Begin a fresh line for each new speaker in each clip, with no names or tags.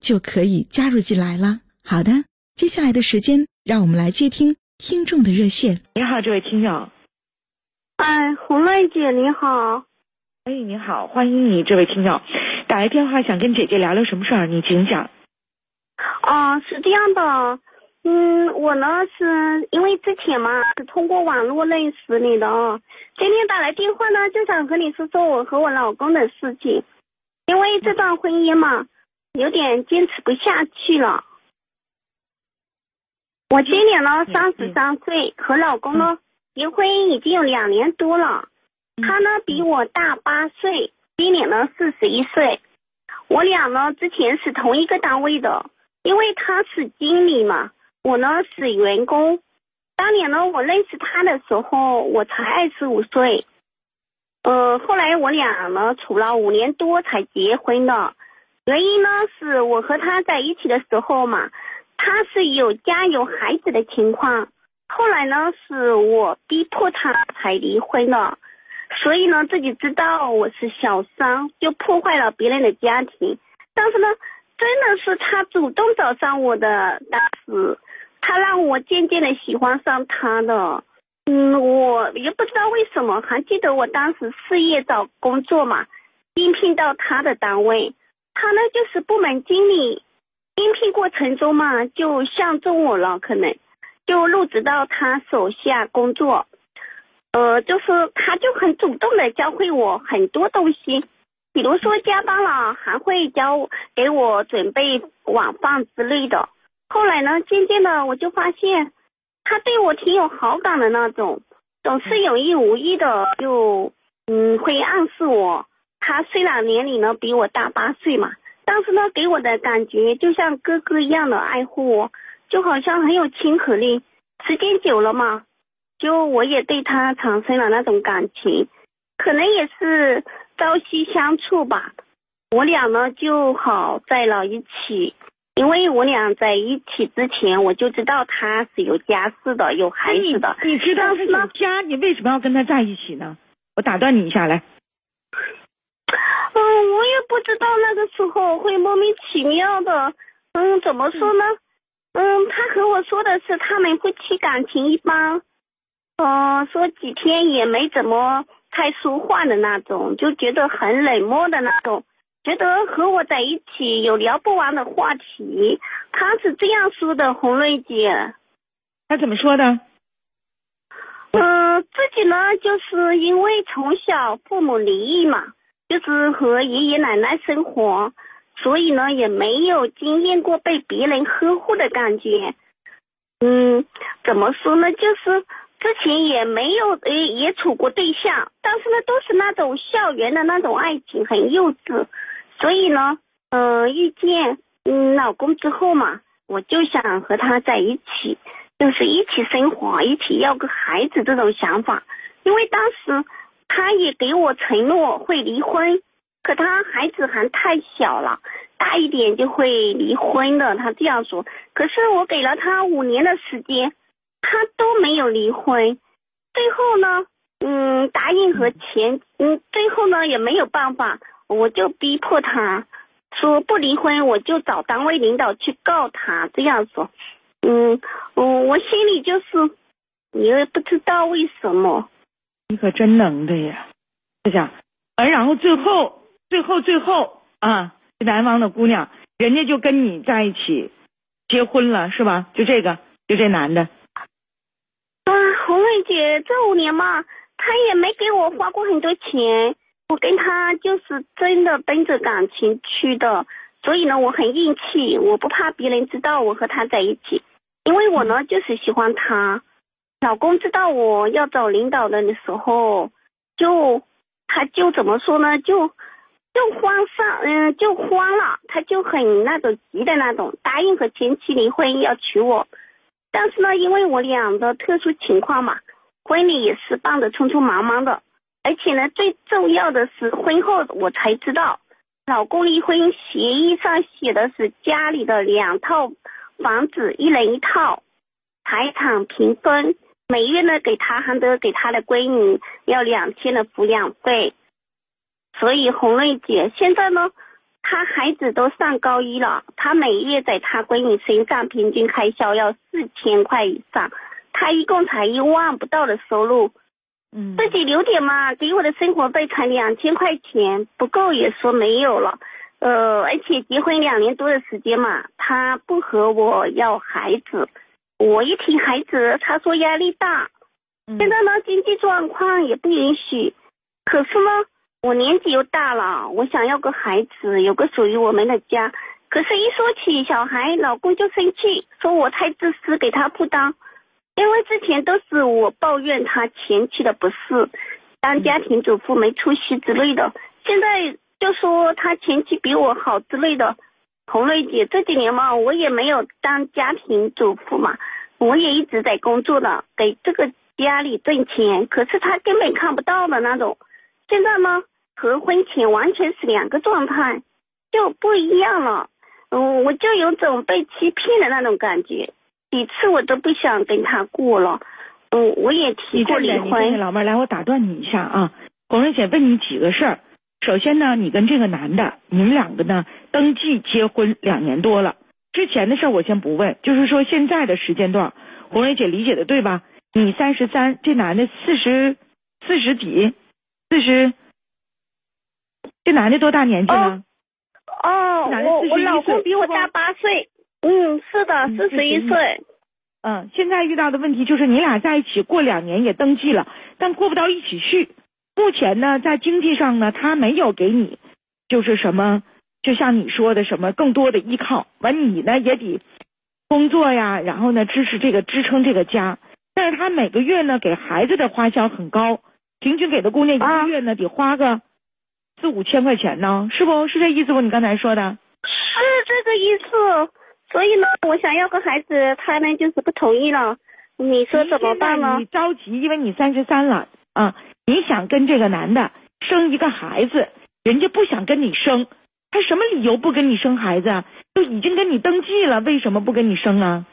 就可以加入进来了。好的，接下来的时间，让我们来接听听众的热线。
你好，这位听友。
哎，红瑞姐你好。
哎，你好，欢迎你，这位听友，打来电话想跟姐姐聊聊什么事儿？你请讲。
啊，是这样的。嗯，我呢是因为之前嘛是通过网络认识你的哦，今天打来电话呢就想和你说说我和我老公的事情，因为这段婚姻嘛有点坚持不下去了。我今年呢三十三岁，和老公呢结婚已经有两年多了，他呢比我大八岁，今年呢四十一岁，我俩呢之前是同一个单位的，因为他是经理嘛。我呢是员工，当年呢我认识他的时候我才二十五岁，呃后来我俩呢处了五年多才结婚的，原因呢是我和他在一起的时候嘛，他是有家有孩子的情况，后来呢是我逼迫他才离婚的，所以呢自己知道我是小三，就破坏了别人的家庭，但是呢真的是他主动找上我的，当时。他让我渐渐的喜欢上他的，嗯，我也不知道为什么，还记得我当时失业找工作嘛，应聘到他的单位，他呢就是部门经理，应聘过程中嘛就相中我了，可能就入职到他手下工作，呃，就是他就很主动的教会我很多东西，比如说加班了还会教给我准备晚饭之类的。后来呢，渐渐的我就发现，他对我挺有好感的那种，总是有意无意的就嗯会暗示我。他虽然年龄呢比我大八岁嘛，但是呢给我的感觉就像哥哥一样的爱护我，就好像很有亲和力。时间久了嘛，就我也对他产生了那种感情，可能也是朝夕相处吧。我俩呢就好在了一起。因为我俩在一起之前，我就知道他是有家室的，有孩子的。
你知道他有家，你为什么要跟他在一起呢？我打断你一下来。
嗯，我也不知道那个时候会莫名其妙的。嗯，怎么说呢？嗯，他和我说的是他们夫妻感情一般。嗯，说几天也没怎么太说话的那种，就觉得很冷漠的那种。觉得和我在一起有聊不完的话题，他是这样说的，红瑞姐。
他怎么说的？
嗯，自己呢，就是因为从小父母离异嘛，就是和爷爷奶奶生活，所以呢也没有经验过被别人呵护的感觉。嗯，怎么说呢？就是之前也没有也，也处过对象，但是呢都是那种校园的那种爱情，很幼稚。所以呢，嗯，遇见嗯老公之后嘛，我就想和他在一起，就是一起生活，一起要个孩子这种想法。因为当时他也给我承诺会离婚，可他孩子还太小了，大一点就会离婚的。他这样说，可是我给了他五年的时间，他都没有离婚。最后呢，嗯，答应和钱，嗯，最后呢也没有办法。我就逼迫他，说不离婚，我就找单位领导去告他。这样说，嗯，我我心里就是，也不知道为什么。
你可真能的呀，这样，而然后最后，最后，最后啊，南方的姑娘，人家就跟你在一起，结婚了是吧？就这个，就这男的。
啊，红瑞姐，这五年嘛，他也没给我花过很多钱，我跟他就是真的奔着感情去的，所以呢，我很硬气，我不怕别人知道我和他在一起，因为我呢就是喜欢他。老公知道我要找领导的的时候，就他就怎么说呢？就就慌上，嗯，就慌了，他就很那种急的那种，答应和前妻离婚要娶我。但是呢，因为我俩的特殊情况嘛，婚礼也是办的匆匆忙忙的，而且呢，最重要的是婚后我才知道，老公离婚协议上写的是家里的两套房子，一人一套，财产平分。每月呢，给他还得给他的闺女要两千的抚养费，所以红瑞姐现在呢，他孩子都上高一了，他每月在他闺女身上平均开销要四千块以上，他一共才一万不到的收入，
嗯，
自己留点嘛，给我的生活费才两千块钱，不够也说没有了，呃，而且结婚两年多的时间嘛，他不和我要孩子。我一听孩子，他说压力大，现在呢经济状况也不允许，可是呢我年纪又大了，我想要个孩子，有个属于我们的家。可是，一说起小孩，老公就生气，说我太自私，给他不当。因为之前都是我抱怨他前妻的不是，当家庭主妇没出息之类的，现在就说他前妻比我好之类的。红瑞姐，这几年嘛，我也没有当家庭主妇嘛，我也一直在工作的，给这个家里挣钱。可是他根本看不到的那种。现在呢，和婚前完全是两个状态，就不一样了。嗯，我就有种被欺骗的那种感觉，几次我都不想跟他过了。嗯，我也提过离婚。
老妹儿，来，我打断你一下啊，红瑞姐问你几个事儿。首先呢，你跟这个男的，你们两个呢登记结婚两年多了，之前的事儿我先不问，就是说现在的时间段，红蕊姐理解的对吧？你三十三，这男的四十四十几，四十，这男的多大年纪了？
哦，我我老公比我大八岁，嗯，是的，四十一岁。
嗯，现在遇到的问题就是你俩在一起过两年也登记了，但过不到一起去。目前呢，在经济上呢，他没有给你，就是什么，就像你说的什么更多的依靠。完，你呢也得工作呀，然后呢支持这个支撑这个家。但是他每个月呢给孩子的花销很高，平均给的姑娘一个月呢得花个四五千块钱呢，是不是这意思不？你刚才说的
是这个意思。所以呢，我想要个孩子，他呢就是不同意了。你说怎么办呢？
你着急，因为你三十三了啊。你想跟这个男的生一个孩子，人家不想跟你生，他什么理由不跟你生孩子啊？都已经跟你登记了，为什么不跟你生啊？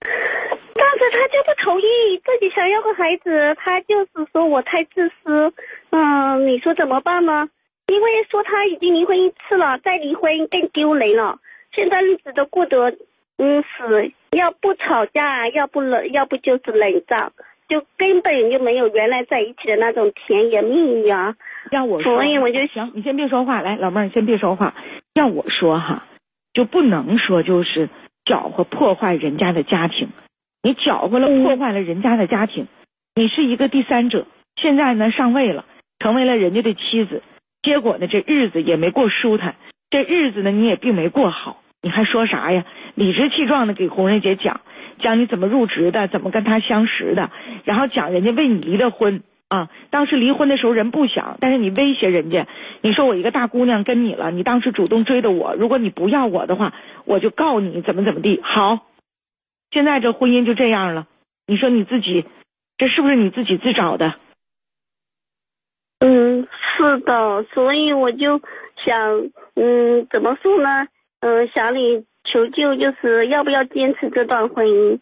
但是他就不同意，自己想要个孩子，他就是说我太自私。嗯，你说怎么办呢？因为说他已经离婚一次了，再离婚更丢人了。现在日子都过得嗯死，要不吵架，要不冷，要不就是冷战。就根本就没有原来在一起的那种甜言蜜语啊！
让我说，
所以我就
行，你先别说话，来，老妹儿，先别说话。让我说哈，就不能说就是搅和破坏人家的家庭。你搅和了破坏了人家的家庭，你是一个第三者。现在呢上位了，成为了人家的妻子，结果呢这日子也没过舒坦，这日子呢你也并没过好，你还说啥呀？理直气壮的给红人姐讲。讲你怎么入职的，怎么跟他相识的，然后讲人家为你离的婚啊。当时离婚的时候人不想，但是你威胁人家，你说我一个大姑娘跟你了，你当时主动追的我，如果你不要我的话，我就告你怎么怎么地。好，现在这婚姻就这样了，你说你自己这是不是你自己自找的？
嗯，是的，所以我就想，嗯，怎么说呢？嗯，想你。求救就是要不要坚持这段婚姻？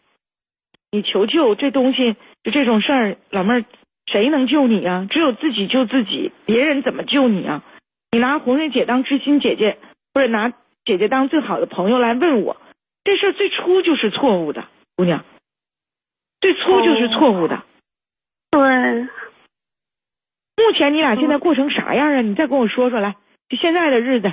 你求救这东西就这种事儿，老妹儿谁能救你啊？只有自己救自己，别人怎么救你啊？你拿红瑞姐当知心姐姐，或者拿姐姐当最好的朋友来问我，这事儿最初就是错误的，姑娘，最初就是错误的。
对。
目前你俩现在过成啥样啊？你再跟我说说来，就现在的日子。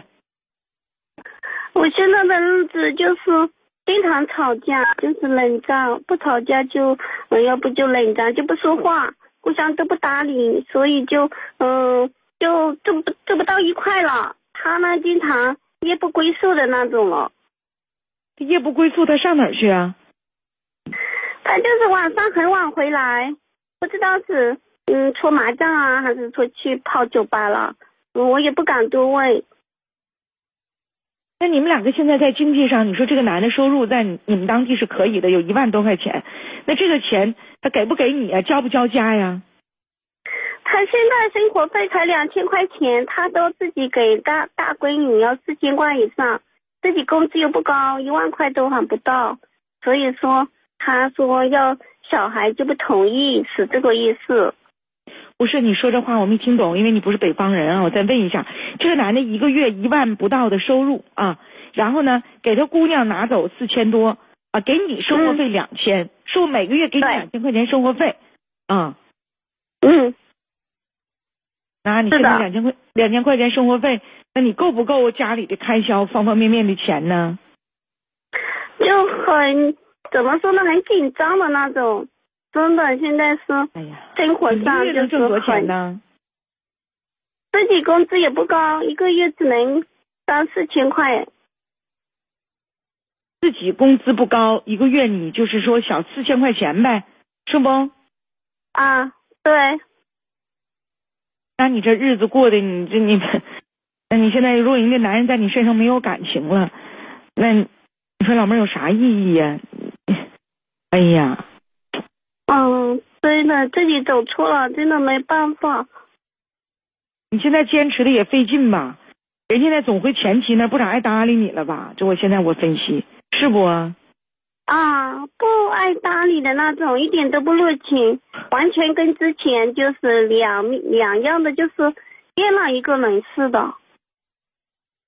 我现在的日子就是经常吵架，就是冷战，不吵架就，嗯，要不就冷战，就不说话，互相都不搭理，所以就，嗯，就走不走不到一块了。他呢，经常夜不归宿的那种了。
夜不归宿，他上哪儿去啊？
他就是晚上很晚回来，不知道是嗯搓麻将啊，还是说去泡酒吧了。嗯，我也不敢多问。
那你们两个现在在经济上，你说这个男的收入在你们当地是可以的，有一万多块钱，那这个钱他给不给你啊？交不交家呀？
他现在生活费才两千块钱，他都自己给大大闺女要四千块以上，自己工资又不高，一万块都还不到，所以说他说要小孩就不同意，是这个意思。
不是你说这话我没听懂，因为你不是北方人啊。我再问一下，这个男的一个月一万不到的收入啊，然后呢给他姑娘拿走四千多啊，给你生活费两千，是不每个月给你两千块钱生活费啊。
嗯。
那你现在两千块两千块钱生活费，那你够不够家里的开销方方面面的钱呢？
就很怎么说呢，很紧张的那种。真的，现在是，
哎呀，
生活上就是
很，
自己工资也不高，一个月只能三四千块。
自己工资不高，一个月你就是说小四千块钱呗，是不？
啊，对。
那你这日子过的，你这你，那你现在如果人家男人在你身上没有感情了，那你说老妹儿有啥意义呀？哎呀。
嗯，真的自己走错了，真的没办法。
你现在坚持的也费劲吧？人现在总回前期那不咋爱搭理你了吧？就我现在我分析是不？
啊，不爱搭理的那种，一点都不热情，完全跟之前就是两两样的，就是变了一个人似的。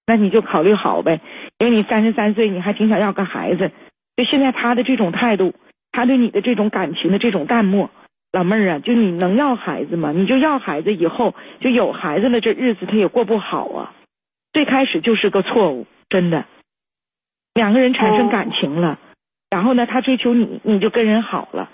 那你就考虑好呗，因为你三十三岁，你还挺想要个孩子，就现在他的这种态度。他对你的这种感情的这种淡漠，老妹儿啊，就你能要孩子吗？你就要孩子以后就有孩子了，这日子他也过不好啊。最开始就是个错误，真的。两个人产生感情了，然后呢，他追求你，你就跟人好了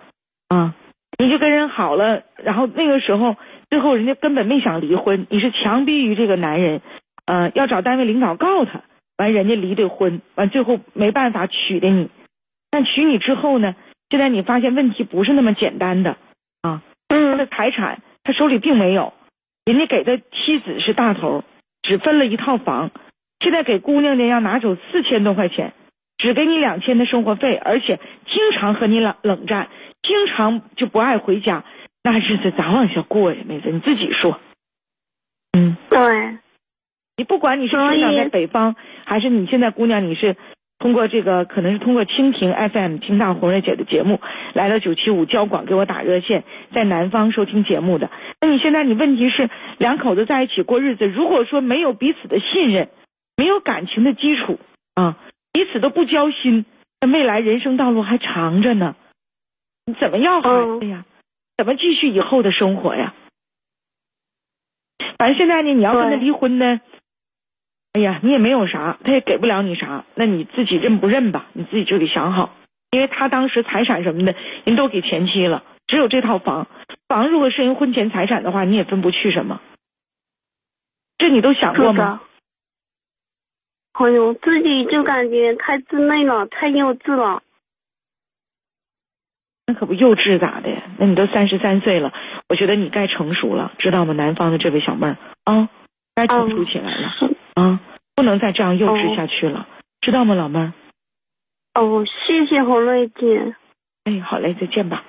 啊，你就跟人好了，然后那个时候最后人家根本没想离婚，你是强逼于这个男人，呃，要找单位领导告他，完人家离的婚，完最后没办法娶的你，但娶你之后呢？现在你发现问题不是那么简单的啊，他的财产他手里并没有，人家给的妻子是大头，只分了一套房，现在给姑娘呢要拿走四千多块钱，只给你两千的生活费，而且经常和你冷冷战，经常就不爱回家，那日子咋往下过呀，妹子你自己说，
嗯，对，
你不管你是生长在北方，还是你现在姑娘你是。通过这个，可能是通过蜻蜓 FM 听到红瑞姐的节目，来到九七五交广给我打热线，在南方收听节目的。那你现在你问题是两口子在一起过日子，如果说没有彼此的信任，没有感情的基础啊，彼此都不交心，那未来人生道路还长着呢。你怎么要孩子呀？怎么继续以后的生活呀？反正现在呢，你要跟他离婚呢。哎呀，你也没有啥，他也给不了你啥，那你自己认不认吧？你自己就得想好，因为他当时财产什么的，人都给前妻了，只有这套房，房如果是人婚前财产的话，你也分不去什么，这你都想过吗？
哎呦，自己就感觉太稚嫩了，太幼稚了。
那可不幼稚咋的？那你都三十三岁了，我觉得你该成熟了，知道吗？南方的这位小妹儿啊，该成熟起来了。啊，不能再这样幼稚下去了，知道吗，老妹儿？
哦，谢谢红瑞姐。
哎，好嘞，再见吧。